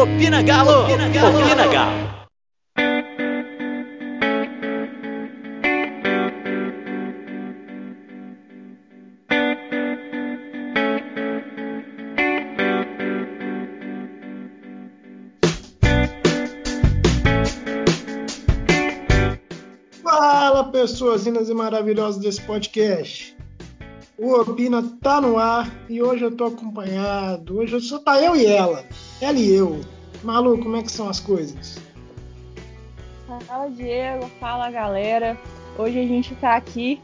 Opina Galo! Opina Galo! Opina Galo! Fala, pessoas lindas e maravilhosas desse podcast. O Opina tá no ar e hoje eu tô acompanhado. Hoje só tá eu e ela. Ela e eu. Malu, como é que são as coisas? Fala, Diego. Fala, galera. Hoje a gente tá aqui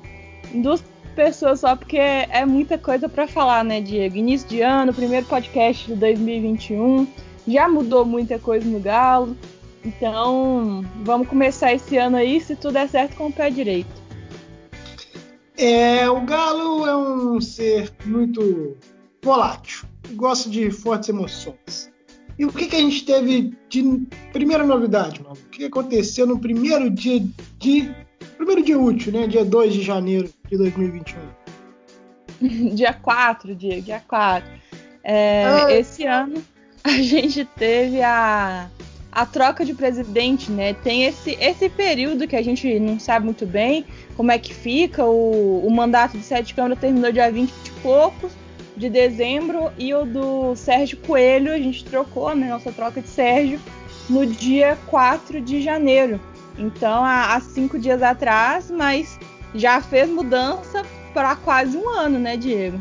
em duas pessoas só porque é muita coisa para falar, né, Diego? Início de ano, primeiro podcast de 2021. Já mudou muita coisa no Galo. Então, vamos começar esse ano aí, se tudo der certo, com o pé direito. É, o Galo é um ser muito volátil, gosta de fortes emoções. E o que, que a gente teve de primeira novidade, mano? O que aconteceu no primeiro dia de. Primeiro dia útil, né? Dia 2 de janeiro de 2021. dia 4, dia, dia 4. É, ah. Esse ano a gente teve a a troca de presidente, né? Tem esse, esse período que a gente não sabe muito bem como é que fica. O, o mandato de Sete Câmara terminou dia 20 e poucos de dezembro e o do Sérgio Coelho, a gente trocou, né? Nossa troca de Sérgio no dia 4 de janeiro. Então, há, há cinco dias atrás, mas já fez mudança para quase um ano, né, Diego?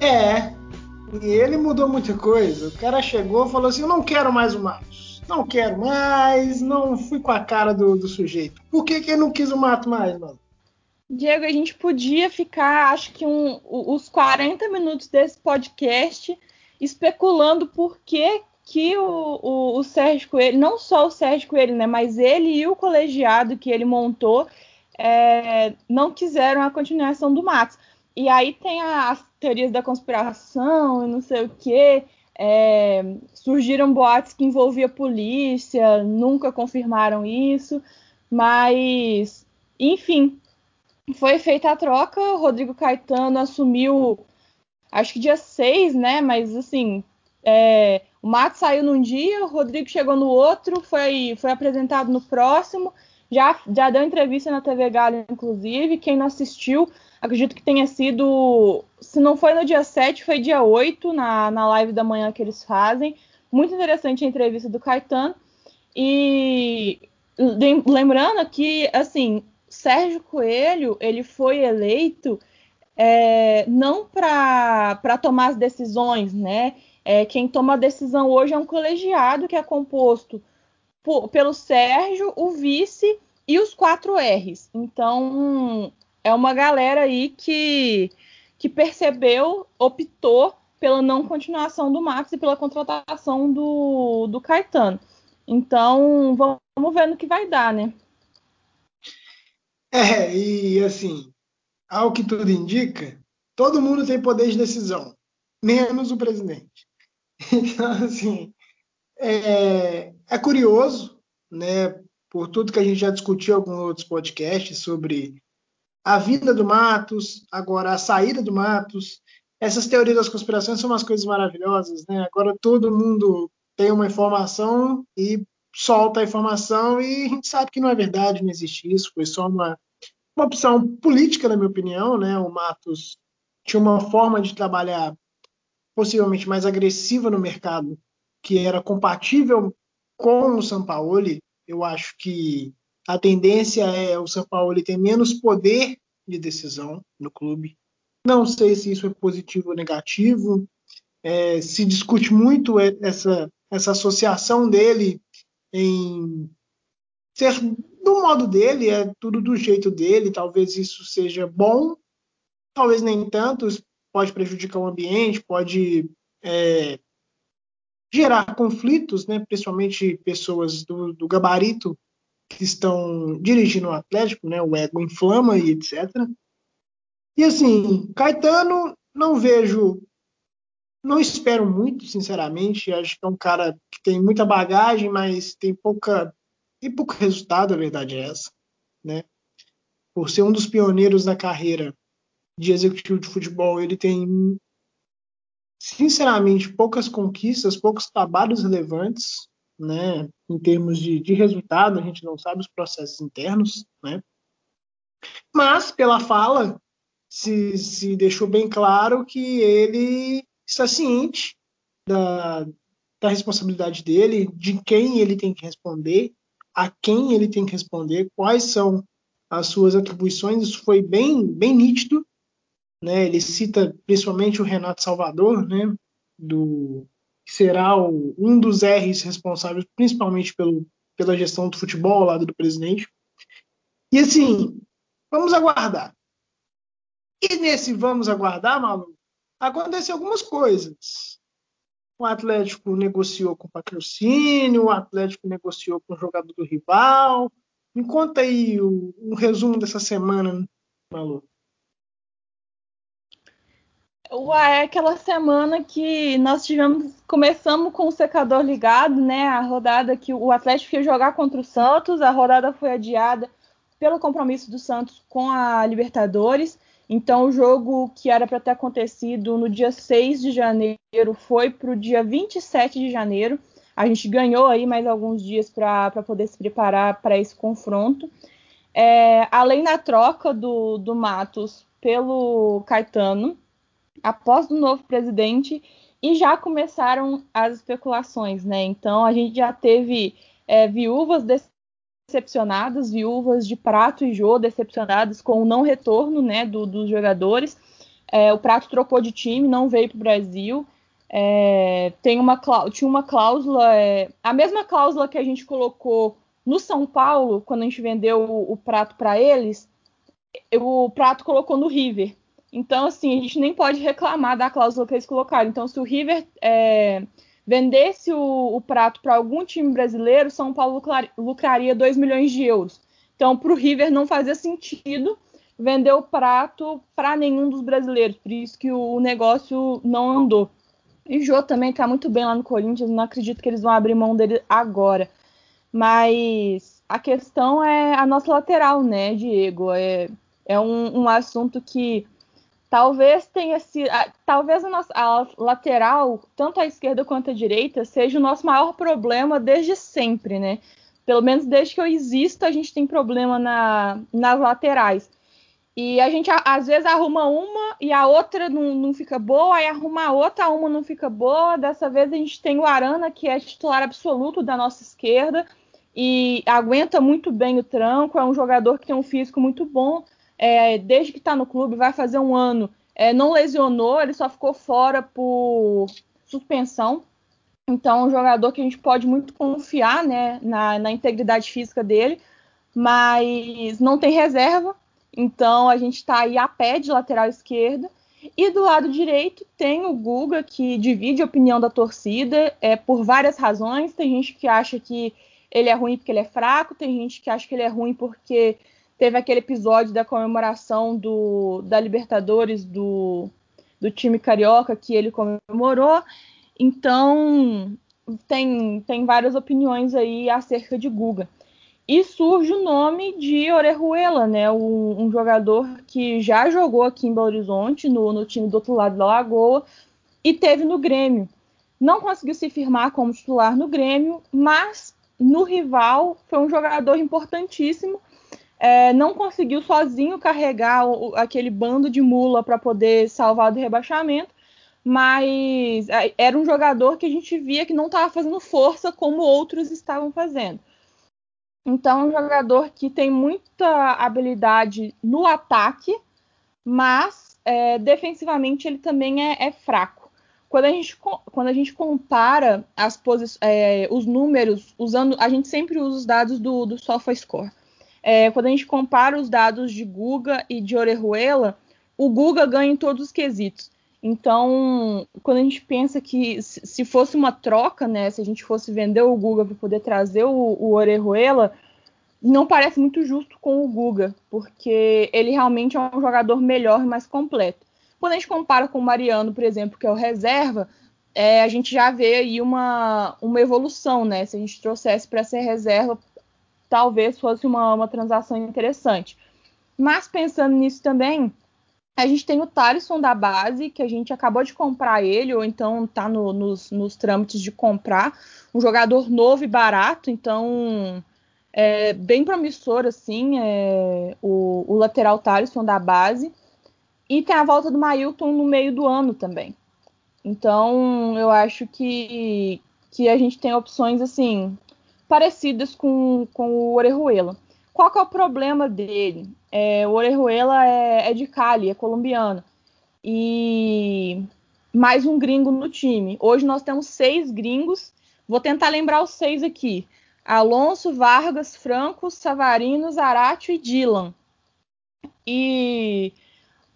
É, e ele mudou muita coisa. O cara chegou e falou assim: Eu não quero mais o Matos. Não quero mais. Não fui com a cara do, do sujeito. Por que, que ele não quis o Mato mais, mano? Diego, a gente podia ficar, acho que um, os 40 minutos desse podcast especulando por que, que o, o, o Sérgio Coelho, não só o Sérgio Coelho, né, mas ele e o colegiado que ele montou, é, não quiseram a continuação do Matos. E aí tem as teorias da conspiração e não sei o quê. É, surgiram boatos que envolvia polícia, nunca confirmaram isso, mas enfim, foi feita a troca. O Rodrigo Caetano assumiu, acho que dia 6, né? Mas assim, é, o Mato saiu num dia, o Rodrigo chegou no outro, foi, foi apresentado no próximo. Já, já deu entrevista na TV Galo, inclusive. Quem não assistiu, acredito que tenha sido. Se não foi no dia 7, foi dia 8, na, na live da manhã que eles fazem. Muito interessante a entrevista do Caetano. E lembrando que, assim, Sérgio Coelho ele foi eleito é, não para tomar as decisões, né? É, quem toma a decisão hoje é um colegiado que é composto por, pelo Sérgio, o vice e os quatro R's. Então, é uma galera aí que, que percebeu, optou pela não continuação do Max e pela contratação do, do Caetano. Então, vamos ver no que vai dar, né? É, e assim, ao que tudo indica, todo mundo tem poder de decisão, menos o presidente. Então, assim, é, é curioso, né, por tudo que a gente já discutiu em alguns outros podcasts sobre a vinda do Matos, agora a saída do Matos. Essas teorias das conspirações são umas coisas maravilhosas, né? Agora todo mundo tem uma informação e solta a informação e a gente sabe que não é verdade, não existe isso, foi só uma, uma opção política, na minha opinião, né? O Matos tinha uma forma de trabalhar possivelmente mais agressiva no mercado, que era compatível com o Sampaoli. Eu acho que a tendência é o São Paulo ter menos poder de decisão no clube. Não sei se isso é positivo ou negativo. É, se discute muito essa, essa associação dele em ser do modo dele, é tudo do jeito dele. Talvez isso seja bom, talvez nem tanto. Pode prejudicar o ambiente, pode é, gerar conflitos, né? principalmente pessoas do, do gabarito que estão dirigindo o Atlético, né? O ego inflama e etc. E assim, Caetano, não vejo, não espero muito, sinceramente. Acho que é um cara que tem muita bagagem, mas tem pouca, tem pouco resultado, a verdade é essa, né? Por ser um dos pioneiros da carreira de executivo de futebol, ele tem sinceramente, poucas conquistas, poucos trabalhos relevantes, né, em termos de, de resultado, a gente não sabe os processos internos, né, mas pela fala se, se deixou bem claro que ele está ciente da, da responsabilidade dele, de quem ele tem que responder, a quem ele tem que responder, quais são as suas atribuições, isso foi bem, bem nítido. Né? Ele cita principalmente o Renato Salvador, né? do, que será o, um dos R's responsáveis principalmente pelo, pela gestão do futebol ao lado do presidente. E assim, vamos aguardar. E nesse vamos aguardar, Malu, acontecem algumas coisas. O Atlético negociou com patrocínio, o Atlético negociou com o jogador do rival. Me conta aí o, um resumo dessa semana, Malu. Ué, é aquela semana que nós tivemos, começamos com o secador ligado, né? A rodada que o Atlético ia jogar contra o Santos, a rodada foi adiada pelo compromisso do Santos com a Libertadores. Então, o jogo que era para ter acontecido no dia 6 de janeiro foi para o dia 27 de janeiro. A gente ganhou aí mais alguns dias para poder se preparar para esse confronto. É, além da troca do, do Matos pelo Caetano, após o novo presidente, e já começaram as especulações, né? Então a gente já teve é, viúvas desse decepcionadas, viúvas de Prato e Jô decepcionadas com o não retorno né, do, dos jogadores. É, o Prato trocou de time, não veio para o Brasil. É, tem uma, tinha uma cláusula, é, a mesma cláusula que a gente colocou no São Paulo, quando a gente vendeu o, o Prato para eles, o Prato colocou no River. Então, assim, a gente nem pode reclamar da cláusula que eles colocaram. Então, se o River é, vendesse o, o prato para algum time brasileiro, São Paulo lucraria 2 milhões de euros. Então, para o River não fazia sentido vender o prato para nenhum dos brasileiros, por isso que o negócio não andou. E o Jô também está muito bem lá no Corinthians, não acredito que eles vão abrir mão dele agora. Mas a questão é a nossa lateral, né, Diego? É, é um, um assunto que Talvez tenha sido. Talvez a, nossa, a lateral, tanto a esquerda quanto a direita, seja o nosso maior problema desde sempre, né? Pelo menos desde que eu existo, a gente tem problema na, nas laterais. E a gente às vezes arruma uma e a outra não, não fica boa, aí arruma a outra, uma não fica boa. Dessa vez a gente tem o Arana, que é titular absoluto da nossa esquerda e aguenta muito bem o tranco, é um jogador que tem um físico muito bom é, desde que está no clube, vai fazer um ano, é, não lesionou, ele só ficou fora por suspensão. Então, é um jogador que a gente pode muito confiar né, na, na integridade física dele, mas não tem reserva. Então, a gente está aí a pé de lateral esquerda. E do lado direito tem o Guga, que divide a opinião da torcida é, por várias razões. Tem gente que acha que ele é ruim porque ele é fraco, tem gente que acha que ele é ruim porque Teve aquele episódio da comemoração do, da Libertadores do, do time carioca que ele comemorou. Então, tem, tem várias opiniões aí acerca de Guga. E surge o nome de Orejuela, né? Um, um, jogador que já jogou aqui em Belo Horizonte, no, no time do outro lado da Lagoa, e teve no Grêmio. Não conseguiu se firmar como titular no Grêmio, mas no rival foi um jogador importantíssimo é, não conseguiu sozinho carregar o, aquele bando de mula para poder salvar do rebaixamento, mas é, era um jogador que a gente via que não estava fazendo força como outros estavam fazendo. Então, é um jogador que tem muita habilidade no ataque, mas é, defensivamente ele também é, é, fraco. Quando a gente, quando a gente compara as é, os números, usando, a gente sempre usa os dados do, do SofaScore. É, quando a gente compara os dados de Guga e de Orejuela, o Guga ganha em todos os quesitos. Então, quando a gente pensa que se fosse uma troca, né, se a gente fosse vender o Guga para poder trazer o, o Orejuela, não parece muito justo com o Guga, porque ele realmente é um jogador melhor e mais completo. Quando a gente compara com o Mariano, por exemplo, que é o reserva, é, a gente já vê aí uma, uma evolução, né? Se a gente trouxesse para ser reserva talvez fosse uma, uma transação interessante. Mas pensando nisso também, A gente tem o Thalisson da base, que a gente acabou de comprar ele, ou então está no, nos, nos trâmites de comprar. Um jogador novo e barato, então é bem promissor, assim, é, o, o, lateral Thalisson da base. E tem a volta do Mailton no meio do ano também. Então, eu acho que, que a gente tem opções, assim, parecidas com, com o Orejuela. Qual que é o problema dele? É, o Orejuela é, é de Cali, é colombiano. E mais um gringo no time. Hoje nós temos seis gringos. Vou tentar lembrar os seis aqui. Alonso, Vargas, Franco, Savarino, Zarate e Dylan. E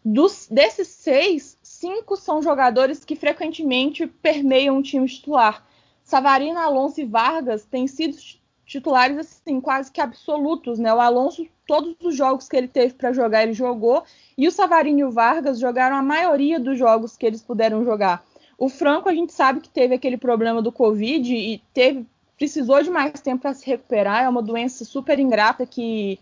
dos, desses seis, cinco são jogadores que frequentemente permeiam o time titular. Savarino, Alonso e Vargas têm sido titulares assim quase que absolutos, né? O Alonso, todos os jogos que ele teve para jogar, ele jogou, e o Savarino e o Vargas jogaram a maioria dos jogos que eles puderam jogar. O Franco, a gente sabe que teve aquele problema do Covid e teve precisou de mais tempo para se recuperar, é uma doença super ingrata que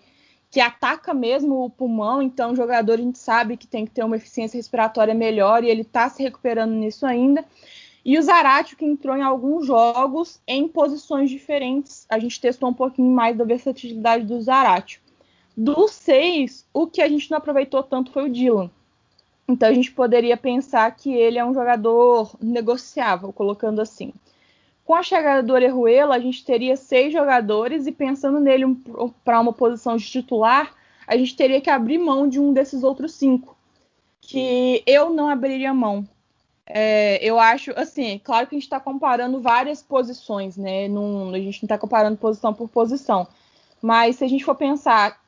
que ataca mesmo o pulmão, então o jogador a gente sabe que tem que ter uma eficiência respiratória melhor e ele está se recuperando nisso ainda. E o Zarate, que entrou em alguns jogos em posições diferentes. A gente testou um pouquinho mais da versatilidade do Zarate. Dos seis, o que a gente não aproveitou tanto foi o Dylan. Então a gente poderia pensar que ele é um jogador negociável, colocando assim. Com a chegada do Orejuela, a gente teria seis jogadores e pensando nele um, para uma posição de titular, a gente teria que abrir mão de um desses outros cinco, que eu não abriria mão. É, eu acho, assim, claro que a gente está comparando várias posições, né? Num, a gente não está comparando posição por posição. Mas se a gente for pensar,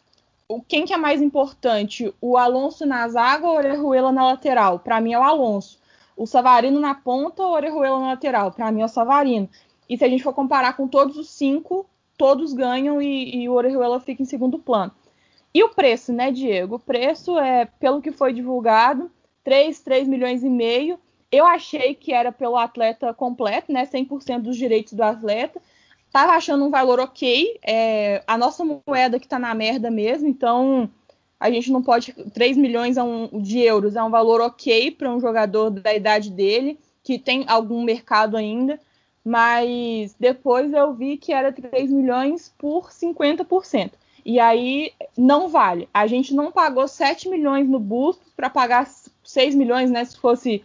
quem que é mais importante? O Alonso na zaga ou o Orejuela na lateral? Para mim é o Alonso. O Savarino na ponta ou o Orejuela na lateral? Para mim é o Savarino. E se a gente for comparar com todos os cinco, todos ganham e, e o Orejuela fica em segundo plano. E o preço, né, Diego? O preço é, pelo que foi divulgado, 3, 3 milhões e meio eu achei que era pelo atleta completo, né? 100% dos direitos do atleta. Tava achando um valor ok. É, a nossa moeda que tá na merda mesmo, então a gente não pode. 3 milhões um, de euros é um valor ok para um jogador da idade dele, que tem algum mercado ainda. Mas depois eu vi que era 3 milhões por 50%. E aí não vale. A gente não pagou 7 milhões no busto para pagar 6 milhões, né? Se fosse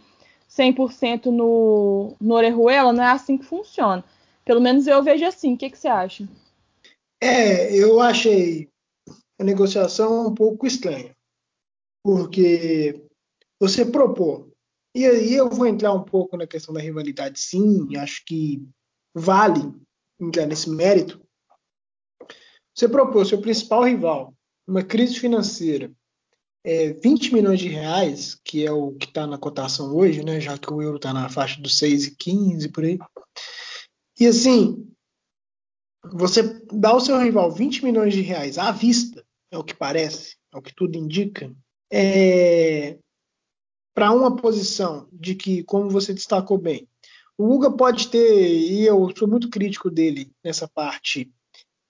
100% no, no Orejuela, não é assim que funciona. Pelo menos eu vejo assim. O que, que você acha? É, eu achei a negociação um pouco estranha. Porque você propôs. E aí eu vou entrar um pouco na questão da rivalidade, sim. Acho que vale entrar nesse mérito. Você propôs seu principal rival, uma crise financeira, é, 20 milhões de reais, que é o que está na cotação hoje, né, já que o euro está na faixa dos 6,15 por aí. E assim, você dá ao seu rival 20 milhões de reais à vista, é o que parece, é o que tudo indica, é, para uma posição de que, como você destacou bem, o Uga pode ter, e eu sou muito crítico dele nessa parte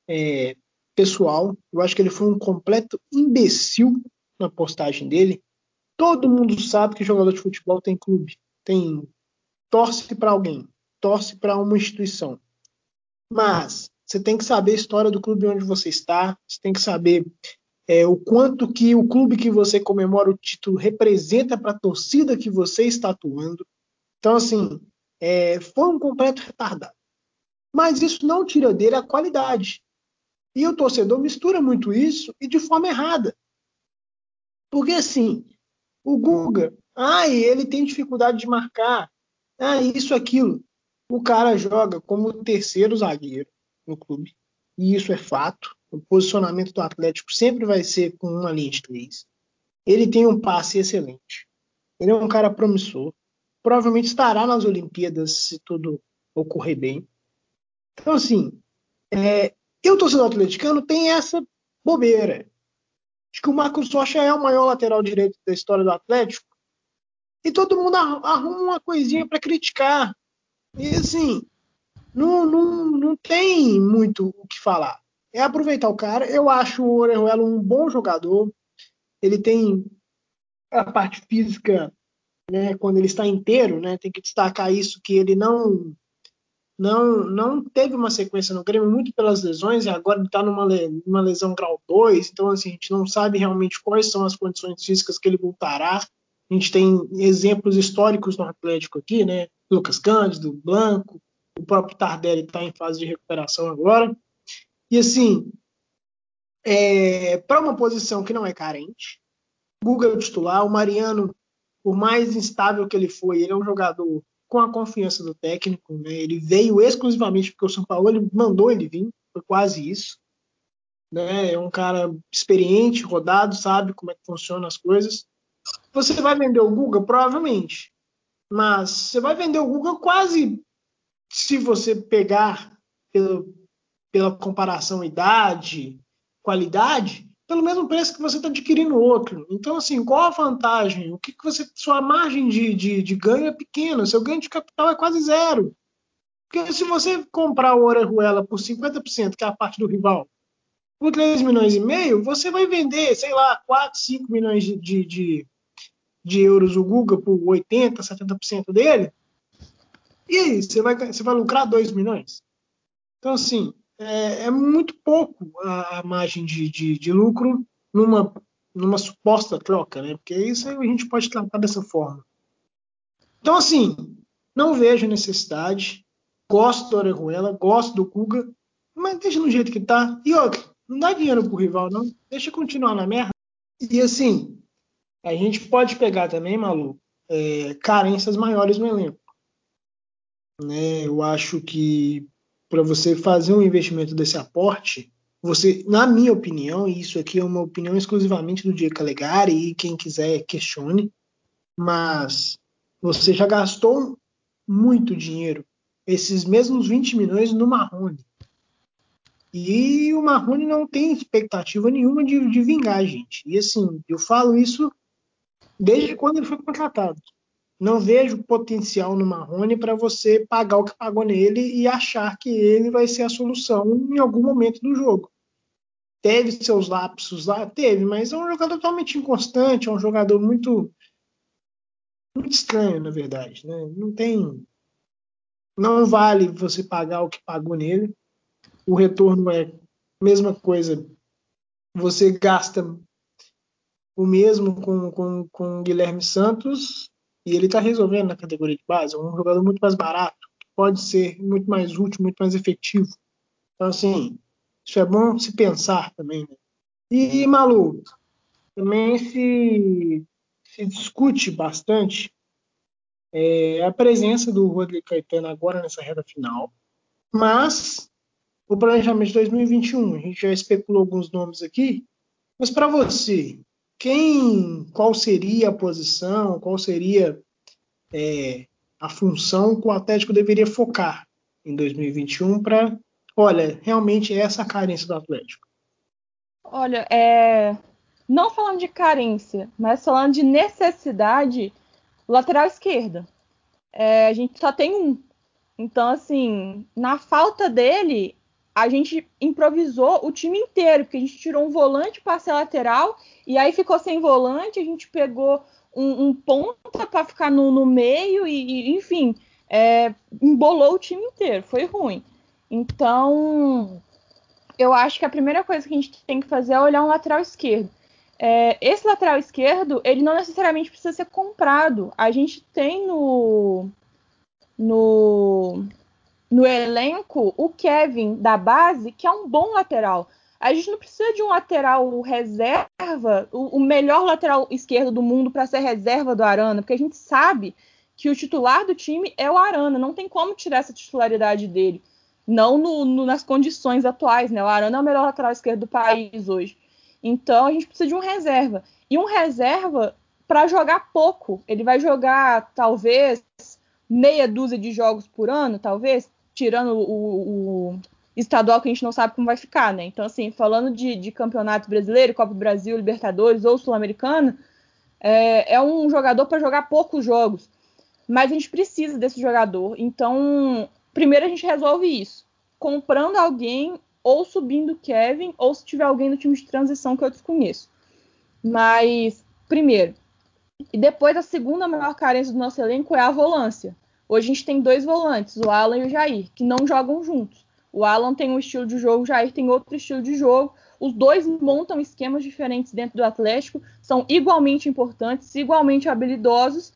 é, pessoal, eu acho que ele foi um completo imbecil na postagem dele, todo mundo sabe que jogador de futebol tem clube, tem torce para alguém, torce para uma instituição. Mas você tem que saber a história do clube onde você está, você tem que saber é, o quanto que o clube que você comemora o título representa para a torcida que você está atuando. Então, assim, é, foi um completo retardado. Mas isso não tira dele a qualidade. E o torcedor mistura muito isso e de forma errada. Porque assim, o Guga, ah, ele tem dificuldade de marcar, ah, isso, aquilo. O cara joga como terceiro zagueiro no clube. E isso é fato. O posicionamento do Atlético sempre vai ser com uma linha de três. Ele tem um passe excelente. Ele é um cara promissor. Provavelmente estará nas Olimpíadas se tudo ocorrer bem. Então, assim, é, e o torcedor atleticano tem essa bobeira. Que o Marcos Rocha é o maior lateral direito da história do Atlético. E todo mundo arruma uma coisinha para criticar. E assim, não, não, não tem muito o que falar. É aproveitar o cara. Eu acho o Orejuela um bom jogador. Ele tem. a parte física, né, quando ele está inteiro, né, tem que destacar isso que ele não não não teve uma sequência no Grêmio muito pelas lesões e agora ele está numa, numa lesão grau 2, então assim, a gente não sabe realmente quais são as condições físicas que ele voltará. A gente tem exemplos históricos no Atlético aqui, né? Lucas Cândido, Blanco, o próprio Tardelli está em fase de recuperação agora. E assim, é, para uma posição que não é carente, Guga é o titular, o Mariano, por mais instável que ele foi, ele é um jogador com a confiança do técnico, né? Ele veio exclusivamente porque o São Paulo ele mandou ele vir, foi quase isso. Né? É um cara experiente, rodado, sabe como é que funcionam as coisas. Você vai vender o Guga? Provavelmente. Mas você vai vender o Guga quase se você pegar pelo, pela comparação idade, qualidade, pelo mesmo preço que você está adquirindo outro. Então, assim, qual a vantagem? O que, que você. Sua margem de, de, de ganho é pequena, seu ganho de capital é quase zero. Porque se você comprar o Orejuela por 50%, que é a parte do rival, por 3 milhões e meio, você vai vender, sei lá, 4, 5 milhões de, de, de, de euros o Guga por 80%, 70% dele. E aí, você vai, você vai lucrar 2 milhões? Então, assim, é, é muito pouco a, a margem de, de, de, lucro numa, numa suposta troca, né? Porque isso a gente pode tratar dessa forma. Então, assim, não vejo necessidade. Gosto do Orejuela, gosto do Kuga, mas deixa no jeito que tá. E outra, não dá dinheiro pro rival, não. Deixa continuar na merda. E assim, a gente pode pegar também, Malu, é, carências maiores no elenco. Né? Eu acho que para você fazer um investimento desse aporte, você, na minha opinião, e isso aqui é uma opinião exclusivamente do Diego Calegari, e quem quiser questione, mas você já gastou muito dinheiro, esses mesmos 20 milhões no Marrone. E o Marrone não tem expectativa nenhuma de, de vingar, gente. E assim, eu falo isso desde quando ele foi contratado. Não vejo potencial no Marrone para você pagar o que pagou nele e achar que ele vai ser a solução em algum momento do jogo. Teve seus lapsos lá? Teve, mas é um jogador totalmente inconstante, é um jogador muito muito estranho, na verdade. Né? Não tem. Não vale você pagar o que pagou nele. O retorno é a mesma coisa. Você gasta o mesmo com, com, com Guilherme Santos e ele está resolvendo na categoria de base. É um jogador muito mais barato, pode ser muito mais útil, muito mais efetivo. Então, assim, isso é bom se pensar também. Né? E, Malu, também se, se discute bastante é, a presença do Rodrigo Caetano agora nessa reta final, mas o planejamento de 2021, a gente já especulou alguns nomes aqui, mas para você, quem, qual seria a posição, qual seria é, a função que o Atlético deveria focar em 2021 para, olha, realmente é essa carência do Atlético? Olha, é, não falando de carência, mas falando de necessidade, lateral esquerda. É, a gente só tem um. Então, assim, na falta dele, a gente improvisou o time inteiro, porque a gente tirou um volante para ser lateral e aí ficou sem volante, a gente pegou um, um ponta para ficar no, no, meio e, e enfim, é, embolou o time inteiro, foi ruim. Então, eu acho que a primeira coisa que a gente tem que fazer é olhar um lateral esquerdo. É, esse lateral esquerdo, ele não necessariamente precisa ser comprado. A gente tem no, no no elenco o Kevin da base, que é um bom lateral. A gente não precisa de um lateral reserva, o, o melhor lateral esquerdo do mundo para ser reserva do Arana, porque a gente sabe que o titular do time é o Arana, não tem como tirar essa titularidade dele. Não no, no, nas condições atuais, né? O Arana é o melhor lateral esquerdo do país hoje. Então a gente precisa de um reserva. E um reserva para jogar pouco. Ele vai jogar talvez meia dúzia de jogos por ano, talvez tirando o, o, estadual que a gente não sabe como vai ficar, né? Então, assim, falando de, de campeonato brasileiro, Copa do Brasil, Libertadores ou Sul-Americana, é, é, um jogador para jogar poucos jogos. Mas a gente precisa desse jogador. Então, primeiro a gente resolve isso. Comprando alguém, ou subindo Kevin, ou se tiver alguém no time de transição que eu desconheço. Mas, primeiro, E depois a segunda maior carência do nosso elenco é a volância. Hoje a gente tem dois volantes, o Alan e o Jair, que não jogam juntos. O Alan tem um estilo de jogo, o Jair tem outro estilo de jogo. Os dois montam esquemas diferentes dentro do Atlético, são igualmente importantes, igualmente habilidosos,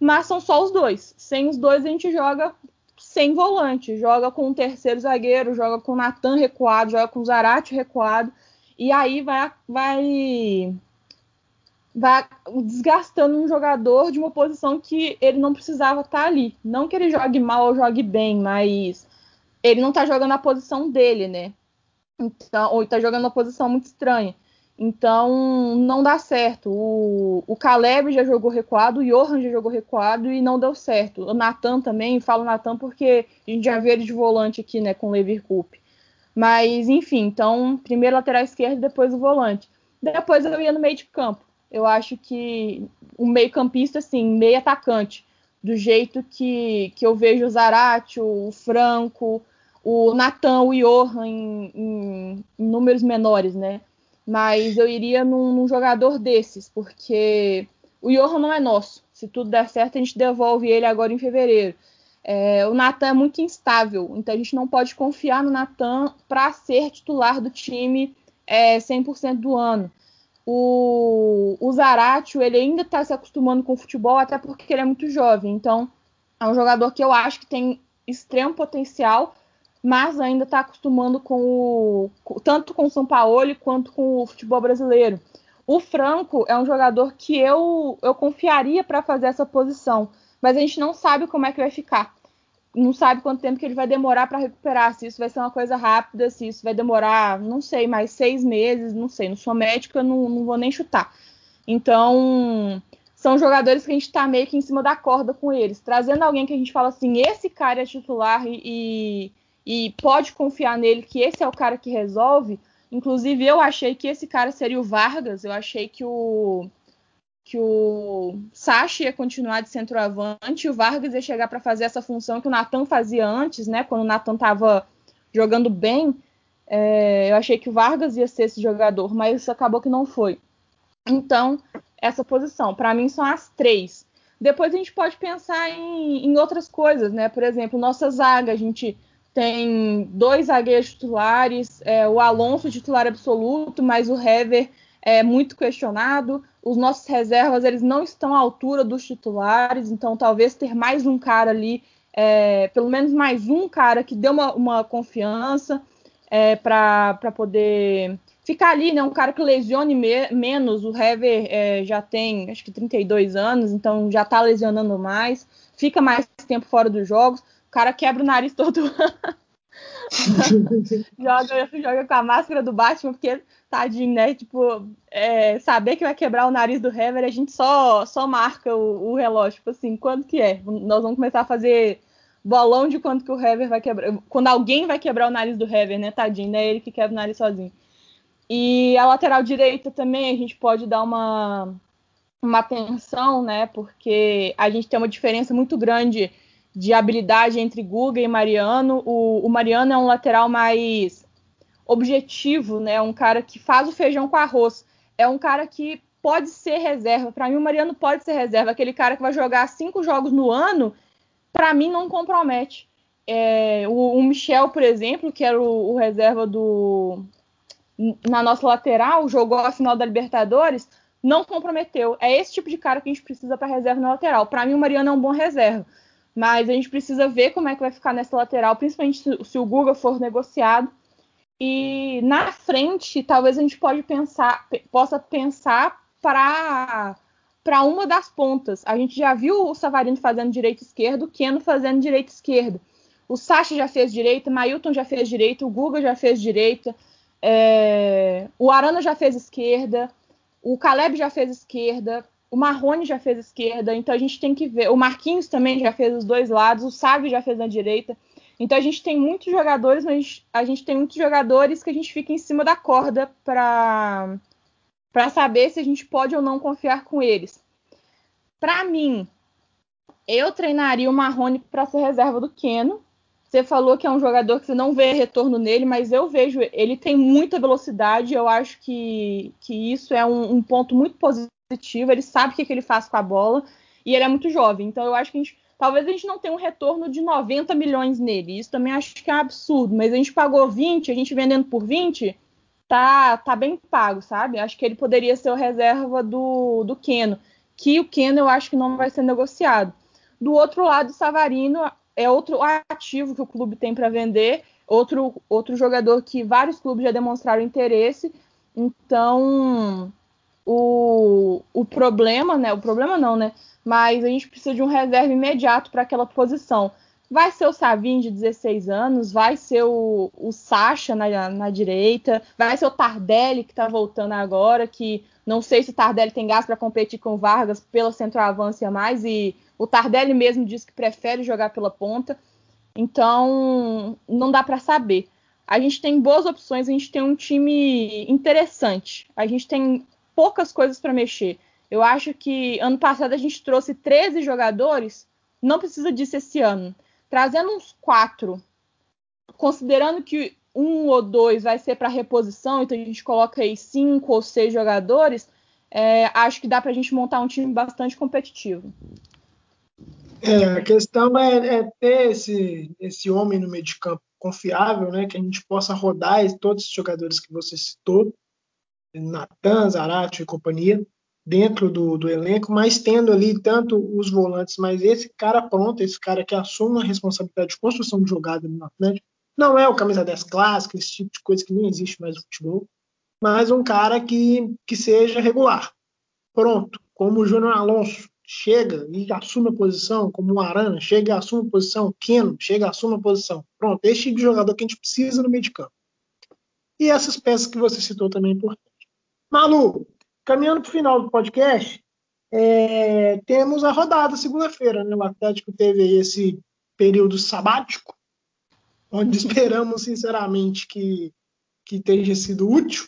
mas são só os dois. Sem os dois a gente joga sem volante, joga com o terceiro zagueiro, joga com o Natan recuado, joga com o Zarate recuado, e aí vai, vai, vai desgastando um jogador de uma posição que ele não precisava estar ali. Não que ele jogue mal ou jogue bem, mas ele não está jogando a posição dele, né? Então, ou está jogando uma posição muito estranha. Então, não dá certo. O, o Caleb já jogou recuado, o Johan já jogou recuado e não deu certo. O Natan também, falo Natan porque a gente já viu ele de volante aqui, né, com o Leverkusen. Mas, enfim, então, primeiro lateral esquerdo, depois o volante. Depois eu ia no meio de campo. Eu acho que um meio campista, assim, meio atacante, do jeito que, que eu vejo o Zarate, o Franco, o Natan, o Johan em, em, em números menores, né? Mas eu iria num, num, jogador desses, porque o Johan não é nosso. Se tudo der certo, a gente devolve ele agora em fevereiro. É, o Natan é muito instável, então a gente não pode confiar no Natan para ser titular do time é, 100% do ano. O, o Zaratio, ele ainda está se acostumando com o futebol, até porque ele é muito jovem. Então, é um jogador que eu acho que tem extremo potencial, mas ainda está acostumando com o, tanto com o São Paulo quanto com o futebol brasileiro. O Franco é um jogador que eu, eu confiaria para fazer essa posição, mas a gente não sabe como é que vai ficar. Não sabe quanto tempo que ele vai demorar para recuperar, se isso vai ser uma coisa rápida, se isso vai demorar, não sei, mais seis meses, não sei. Não sou médica, não, não vou nem chutar. Então, são jogadores que a gente está meio que em cima da corda com eles. Trazendo alguém que a gente fala assim, esse cara é titular e, e pode confiar nele que esse é o cara que resolve. Inclusive, eu achei que esse cara seria o Vargas, eu achei que o que o Sacha ia continuar de centroavante e o Vargas ia chegar para fazer essa função que o Natan fazia antes, né? Quando o Natan estava jogando bem, é, eu achei que o Vargas ia ser esse jogador, mas acabou que não foi. Então, essa posição, para mim, são as três. Depois a gente pode pensar em, em outras coisas, né? Por exemplo, nossa zaga, a gente tem dois zagueiros titulares, é, o Alonso titular absoluto, mas o Hever é muito questionado. Os nossos reservas eles não estão à altura dos titulares, então talvez ter mais um cara ali, é, pelo menos mais um cara que dê uma, uma confiança é, para poder ficar ali, né? Um cara que lesione me menos. O Hever é, já tem acho que 32 anos, então já está lesionando mais, fica mais tempo fora dos jogos cara quebra o nariz todo joga, joga com a máscara do Batman, porque, tadinho, né? Tipo, é, saber que vai quebrar o nariz do Hever, a gente só, só marca o, o, relógio, tipo assim, quando que é? Nós vamos começar a fazer bolão de quanto que o Hever vai quebrar. Quando alguém vai quebrar o nariz do Hever, né? Tadinho, né? Ele que quebra o nariz sozinho. E a lateral direita também a gente pode dar uma, uma atenção, né? Porque a gente tem uma diferença muito grande de habilidade entre Guga e Mariano. O, o, Mariano é um lateral mais objetivo, né? Um cara que faz o feijão com arroz. É um cara que pode ser reserva. Para mim, o Mariano pode ser reserva. Aquele cara que vai jogar cinco jogos no ano, para mim, não compromete. É, o, o, Michel, por exemplo, que era o, o reserva do na nossa lateral, jogou a final da Libertadores, não comprometeu. É esse tipo de cara que a gente precisa para reserva na lateral. Para mim, o Mariano é um bom reserva. Mas a gente precisa ver como é que vai ficar nessa lateral, principalmente se, se o Guga for negociado. E na frente, talvez a gente pode pensar, possa pensar para uma das pontas. A gente já viu o Savarino fazendo direito esquerdo, o Keno fazendo direito esquerdo. O Sacha já fez direita, Mailton já fez direita, o Guga já fez direita, é... o Arana já fez esquerda, o Caleb já fez esquerda. O Marrone já fez esquerda, então a gente tem que ver. O Marquinhos também já fez os dois lados, o Sávio já fez na direita. Então a gente tem muitos jogadores, mas a gente tem muitos jogadores que a gente fica em cima da corda para para saber se a gente pode ou não confiar com eles. Para mim, eu treinaria o Marrone para ser reserva do Keno. Você falou que é um jogador que você não vê retorno nele, mas eu vejo ele tem muita velocidade. Eu acho que, que isso é um, um ponto muito positivo positivo, ele sabe o que, que ele faz com a bola e ele é muito jovem. Então eu acho que a gente, talvez a gente não tenha um retorno de 90 milhões nele. Isso também acho que é absurdo, mas a gente pagou 20, a gente vendendo por 20, tá, tá bem pago, sabe? Acho que ele poderia ser o reserva do, do Keno, que o Keno eu acho que não vai ser negociado. Do outro lado, o Savarino é outro ativo que o clube tem para vender, outro, outro jogador que vários clubes já demonstraram interesse. Então, o, o problema, né? O problema não, né? Mas a gente precisa de um reserva imediato para aquela posição. Vai ser o Savin de 16 anos, vai ser o, o Sacha na, na direita, vai ser o Tardelli que está voltando agora, que não sei se o Tardelli tem gás para competir com o Vargas pela centroavância mais, e o Tardelli mesmo diz que prefere jogar pela ponta. Então, não dá para saber. A gente tem boas opções, a gente tem um time interessante. A gente tem poucas coisas para mexer. Eu acho que ano passado a gente trouxe 13 jogadores, não precisa disso esse ano. Trazendo uns quatro, considerando que um ou dois vai ser para reposição, então a gente coloca aí cinco ou seis jogadores, é, acho que dá para a gente montar um time bastante competitivo. É, a questão é, é, ter esse, esse homem no meio de campo confiável, né, que a gente possa rodar todos os jogadores que você citou, Natan, Zarate e companhia, dentro do, do, elenco, mas tendo ali tanto os volantes, mas esse cara pronto, esse cara que assume a responsabilidade de construção de jogada no Atlético, não é o camisa 10 clássico, esse tipo de coisa que nem existe mais no futebol, mas um cara que, que seja regular. Pronto, como o Júnior Alonso, chega e assume a posição, como o Arana, chega e assume a posição, Keno, chega e assume a posição. Pronto, esse tipo de jogador que a gente precisa no meio de campo. E essas peças que você citou também é importante. Malu, caminhando para o final do podcast, é, temos a rodada segunda-feira. Né? O Atlético teve esse período sabático, onde esperamos, sinceramente, que, que tenha sido útil.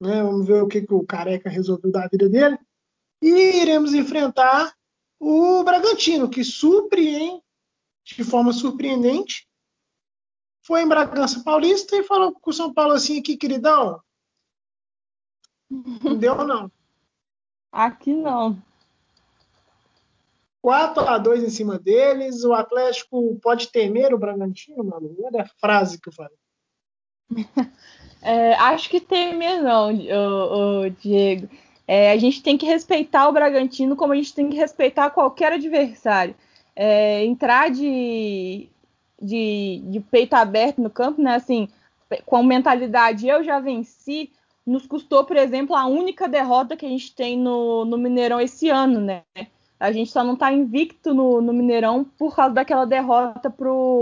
Né? Vamos ver o que, que o Careca resolveu da vida dele. E iremos enfrentar o Bragantino, que surpreende de forma surpreendente. Foi em Bragança Paulista e falou com o São Paulo assim aqui, queridão. Não deu, não. Aqui não. 4 a 2 em cima deles. O Atlético pode temer o Bragantino, mano? Olha a frase que eu falei. É, acho que temer não, o, o Diego. É, a gente tem que respeitar o Bragantino como a gente tem que respeitar qualquer adversário. É, entrar de, de, de, peito aberto no campo, né? Assim, com mentalidade eu já venci, nos custou, por exemplo, a única derrota que a gente tem no, no Mineirão esse ano, né? A gente só não está invicto no, no, Mineirão por causa daquela derrota pro,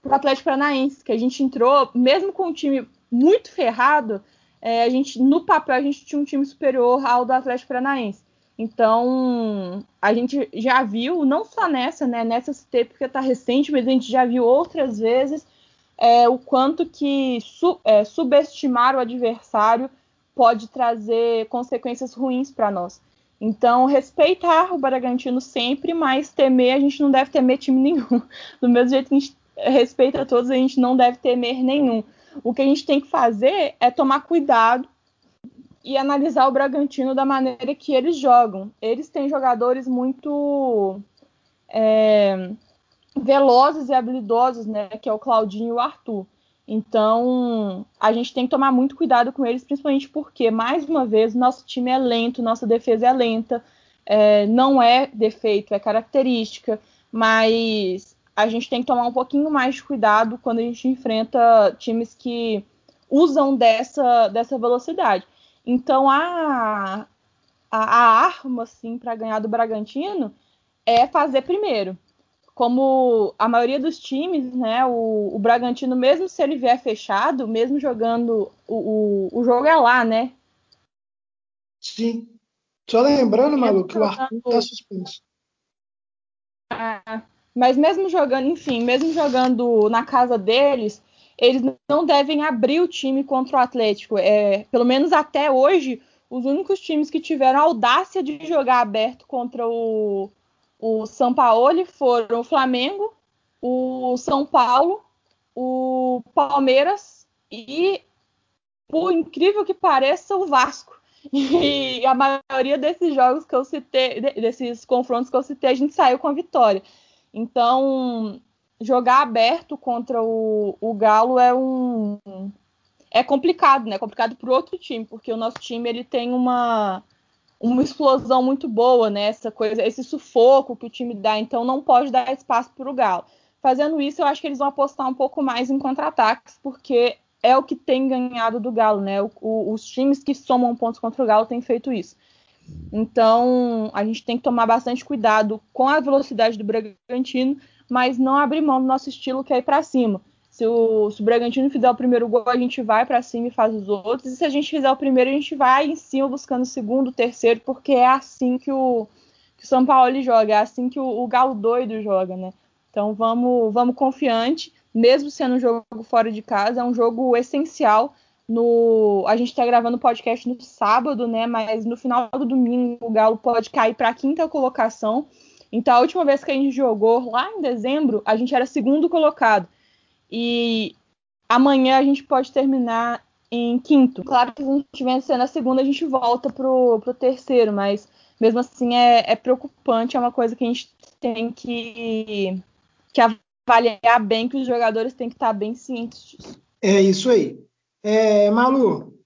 pro Atlético Paranaense, que a gente entrou, mesmo com um time muito ferrado, é, a gente, no papel, a gente tinha um time superior ao do Atlético Paranaense. Então, a gente já viu, não só nessa, né? Nessa CT, porque está recente, mas a gente já viu outras vezes é, o quanto que su, é, subestimar o adversário pode trazer consequências ruins para nós. Então, respeitar o Bragantino sempre, mas temer, a gente não deve temer time nenhum. Do mesmo jeito que a gente respeita todos, a gente não deve temer nenhum. O que a gente tem que fazer é tomar cuidado e analisar o Bragantino da maneira que eles jogam. Eles têm jogadores muito é, velozes e habilidosos, né? Que é o Claudinho e o Arthur. Então, a gente tem que tomar muito cuidado com eles, principalmente porque, mais uma vez, nosso time é lento, nossa defesa é lenta, é, não é defeito, é característica, mas a gente tem que tomar um pouquinho mais de cuidado quando a gente enfrenta times que usam dessa, dessa velocidade. Então a, a, a arma assim para ganhar do Bragantino é fazer primeiro. Como a maioria dos times, né, o, o Bragantino, mesmo se ele vier fechado, mesmo jogando, o, o, o jogo é lá, né? Sim. Só lembrando, Malu, que o Arthur está suspenso. Ah, mas mesmo jogando, enfim, mesmo jogando na casa deles, eles não devem abrir o time contra o Atlético. É, pelo menos até hoje, os únicos times que tiveram a audácia de jogar aberto contra o, o São Paulo foram o Flamengo, o São Paulo, o Palmeiras e, por incrível que pareça, o Vasco. E a maioria desses jogos que eu citei, desses confrontos que eu citei, a gente saiu com a vitória. Então, jogar aberto contra o, o Galo é um é complicado, né? É complicado para outro time, porque o nosso time ele tem uma uma explosão muito boa, né? Essa coisa, esse sufoco que o time dá, então não pode dar espaço para o Galo. Fazendo isso, eu acho que eles vão apostar um pouco mais em contra-ataques, porque é o que tem ganhado do Galo, né? O, o, os times que somam pontos contra o Galo têm feito isso. Então, a gente tem que tomar bastante cuidado com a velocidade do Bragantino, mas não abrir mão do nosso estilo que é ir para cima. Se o, se o, Bragantino fizer o primeiro gol, a gente vai para cima e faz os outros. E se a gente fizer o primeiro, a gente vai em cima buscando o segundo, o terceiro, porque é assim que o, que o São Paulo joga, é assim que o, o Galo doido joga, né? Então vamos, vamos confiante, mesmo sendo um jogo fora de casa, é um jogo essencial. No, a gente está gravando o podcast no sábado, né? Mas no final do domingo o Galo pode cair para a quinta colocação. Então a última vez que a gente jogou lá em dezembro, a gente era segundo colocado. E amanhã a gente pode terminar em quinto. Claro que se a gente vencer na segunda, a gente volta pro, pro terceiro, mas mesmo assim é, é preocupante, é uma coisa que a gente tem que, que avaliar bem, que os jogadores têm que estar bem cientes disso. É isso aí. É, Malu,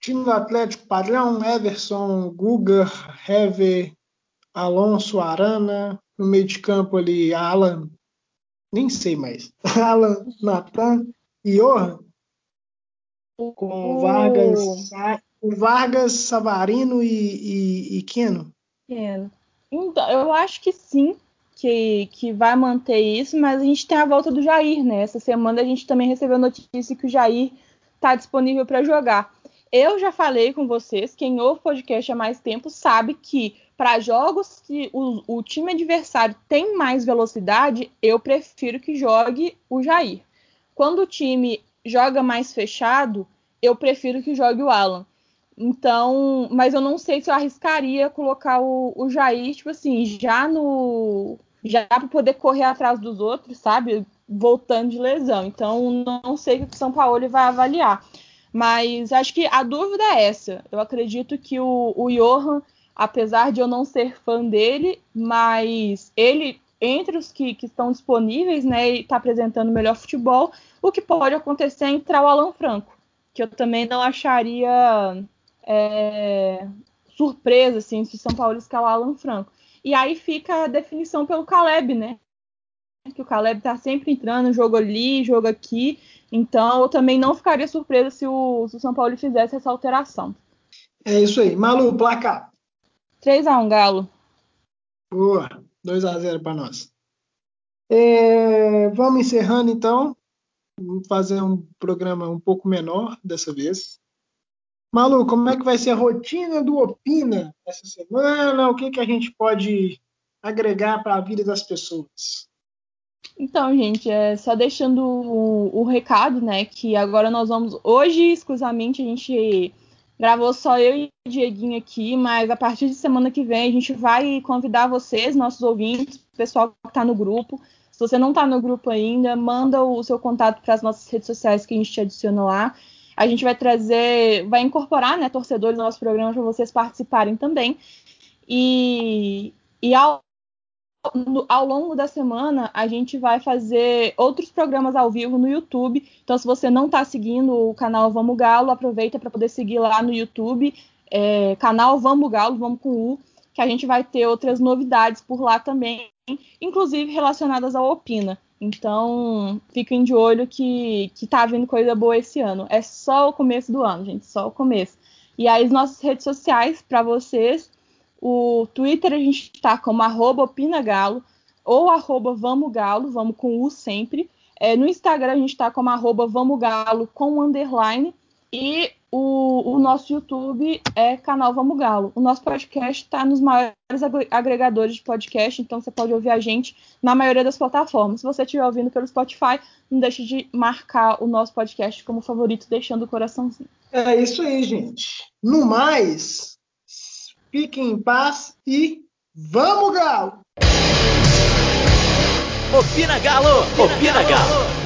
time do Atlético padrão, Everson, Guga, Hever, Alonso, Arana, no meio de campo ali, Alan, nem sei mais. Alan, Natan e Johan. Com Vargas, Vargas, Savarino e, e, e Keno. Keno. Então, eu acho que sim, que, que vai manter isso, mas a gente tem a volta do Jair, né? Essa semana a gente também recebeu notícia que o Jair está disponível para jogar. Eu já falei com vocês, quem ouve o podcast há mais tempo sabe que para jogos que o, o, time adversário tem mais velocidade, eu prefiro que jogue o Jair. Quando o time joga mais fechado, eu prefiro que jogue o Alan. Então, mas eu não sei se eu arriscaria colocar o, o Jair, tipo assim, já no. Já para poder correr atrás dos outros, sabe? Voltando de lesão. Então, não sei o que o São Paulo vai avaliar. Mas acho que a dúvida é essa. Eu acredito que o, o Johan apesar de eu não ser fã dele, mas ele, entre os que, que estão disponíveis, né, está apresentando melhor futebol. O que pode acontecer é entrar o Alan Franco, que eu também não acharia é, surpresa assim, se o São Paulo escalar o Alan Franco. E aí fica a definição pelo Caleb, né? Que o Caleb tá sempre entrando, jogo ali, jogo aqui. Então eu também não ficaria surpresa se o, se o São Paulo fizesse essa alteração. É isso aí. Malu, placar. 3x1 Galo. Boa. 2x0 para nós. É, vamos encerrando então. Vamos fazer um programa um pouco menor dessa vez. Malu, como é que vai ser a rotina do Opina essa semana? O que, que a gente pode agregar para a vida das pessoas? Então, gente, é só deixando o, o recado, né? Que agora nós vamos. Hoje, exclusivamente, a gente Gravou só eu e o Dieguinho aqui, mas a partir de semana que vem a gente vai convidar vocês, nossos ouvintes, o pessoal que está no grupo. Se você não está no grupo ainda, manda o seu contato para as nossas redes sociais que a gente te adiciona lá. A gente vai trazer, vai incorporar, né, torcedores no nosso programa para vocês participarem também. E, e ao ao longo da semana a gente vai fazer outros programas ao vivo no YouTube. Então, se você não está seguindo o canal Vamos Galo, aproveita para poder seguir lá no YouTube, é, canal Vamos Galo, vamos com U, que a gente vai ter outras novidades por lá também, inclusive relacionadas ao Opina. Então, fiquem de olho que, que tá vindo coisa boa esse ano. É só o começo do ano, gente, só o começo. E aí, as nossas redes sociais para vocês o Twitter a gente está como arroba opinagalo ou arroba vamos galo, vamos com U sempre. É, no Instagram a gente está como arroba vamos galo com underline. E o, o, nosso YouTube é canal Vamos Galo. O nosso podcast está nos maiores agregadores de podcast, então você pode ouvir a gente na maioria das plataformas. Se você estiver ouvindo pelo Spotify, não deixe de marcar o nosso podcast como favorito, deixando o coraçãozinho. É isso aí, gente. No mais, fiquem em paz e vamos, Galo! Opina Galo! Opina! Galo.